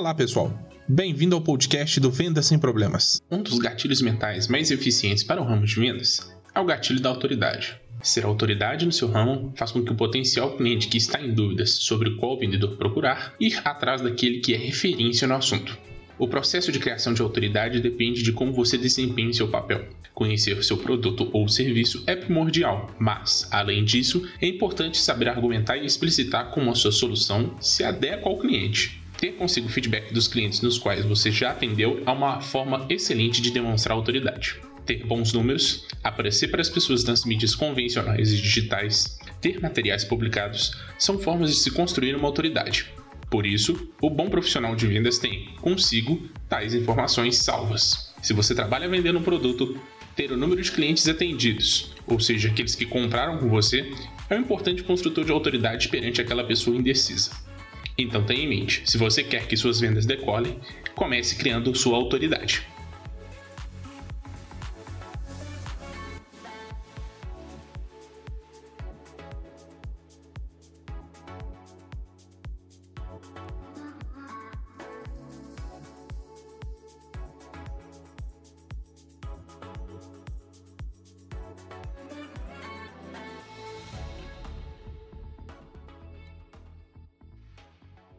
Olá, pessoal. Bem-vindo ao podcast do Venda Sem Problemas. Um dos gatilhos mentais mais eficientes para o ramo de vendas é o gatilho da autoridade. Ser autoridade no seu ramo faz com que o potencial cliente que está em dúvidas sobre qual vendedor procurar ir atrás daquele que é referência no assunto. O processo de criação de autoridade depende de como você desempenha seu papel. Conhecer seu produto ou serviço é primordial, mas, além disso, é importante saber argumentar e explicitar como a sua solução se adequa ao cliente. Ter consigo feedback dos clientes nos quais você já atendeu é uma forma excelente de demonstrar autoridade. Ter bons números, aparecer para as pessoas nas mídias convencionais e digitais, ter materiais publicados são formas de se construir uma autoridade. Por isso, o bom profissional de vendas tem consigo tais informações salvas. Se você trabalha vendendo um produto, ter o número de clientes atendidos, ou seja, aqueles que compraram com você, é um importante construtor de autoridade perante aquela pessoa indecisa. Então tenha em mente, se você quer que suas vendas decolem, comece criando sua autoridade.